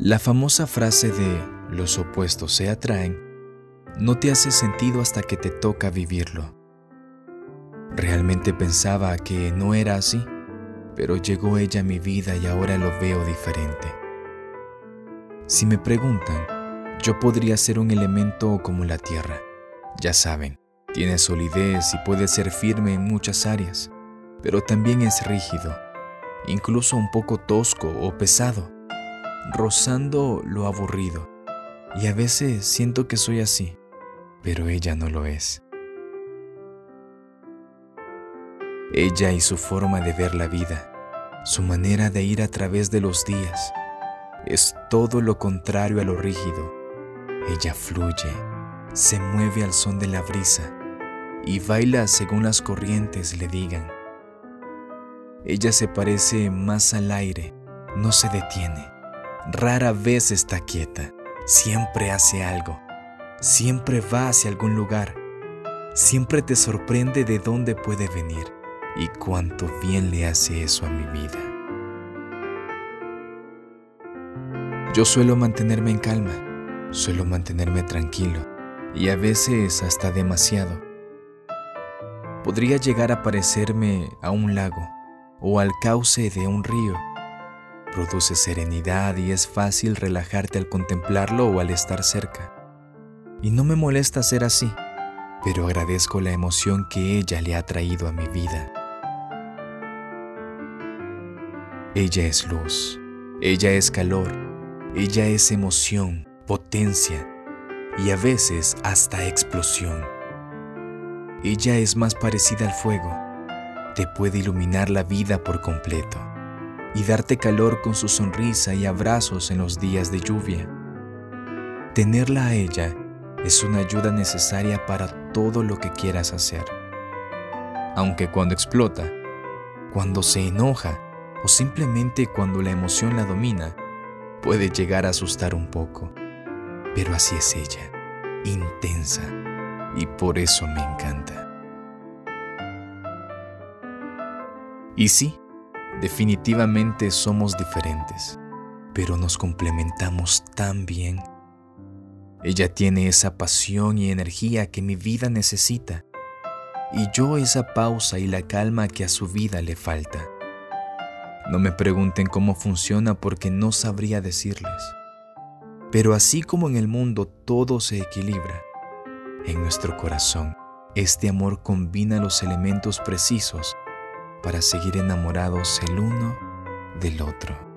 La famosa frase de los opuestos se atraen no te hace sentido hasta que te toca vivirlo. Realmente pensaba que no era así, pero llegó ella a mi vida y ahora lo veo diferente. Si me preguntan, yo podría ser un elemento como la tierra. Ya saben, tiene solidez y puede ser firme en muchas áreas, pero también es rígido, incluso un poco tosco o pesado, rozando lo aburrido. Y a veces siento que soy así, pero ella no lo es. Ella y su forma de ver la vida, su manera de ir a través de los días, es todo lo contrario a lo rígido. Ella fluye, se mueve al son de la brisa y baila según las corrientes le digan. Ella se parece más al aire, no se detiene, rara vez está quieta, siempre hace algo siempre va hacia algún lugar, siempre te sorprende de dónde puede venir y cuánto bien le hace eso a mi vida. Yo suelo mantenerme en calma, suelo mantenerme tranquilo y a veces hasta demasiado. Podría llegar a parecerme a un lago o al cauce de un río. Produce serenidad y es fácil relajarte al contemplarlo o al estar cerca. Y no me molesta ser así, pero agradezco la emoción que ella le ha traído a mi vida. Ella es luz, ella es calor, ella es emoción, potencia y a veces hasta explosión. Ella es más parecida al fuego, te puede iluminar la vida por completo y darte calor con su sonrisa y abrazos en los días de lluvia. Tenerla a ella es una ayuda necesaria para todo lo que quieras hacer. Aunque cuando explota, cuando se enoja o simplemente cuando la emoción la domina, puede llegar a asustar un poco. Pero así es ella, intensa, y por eso me encanta. Y sí, definitivamente somos diferentes, pero nos complementamos tan bien ella tiene esa pasión y energía que mi vida necesita, y yo esa pausa y la calma que a su vida le falta. No me pregunten cómo funciona porque no sabría decirles. Pero así como en el mundo todo se equilibra, en nuestro corazón este amor combina los elementos precisos para seguir enamorados el uno del otro.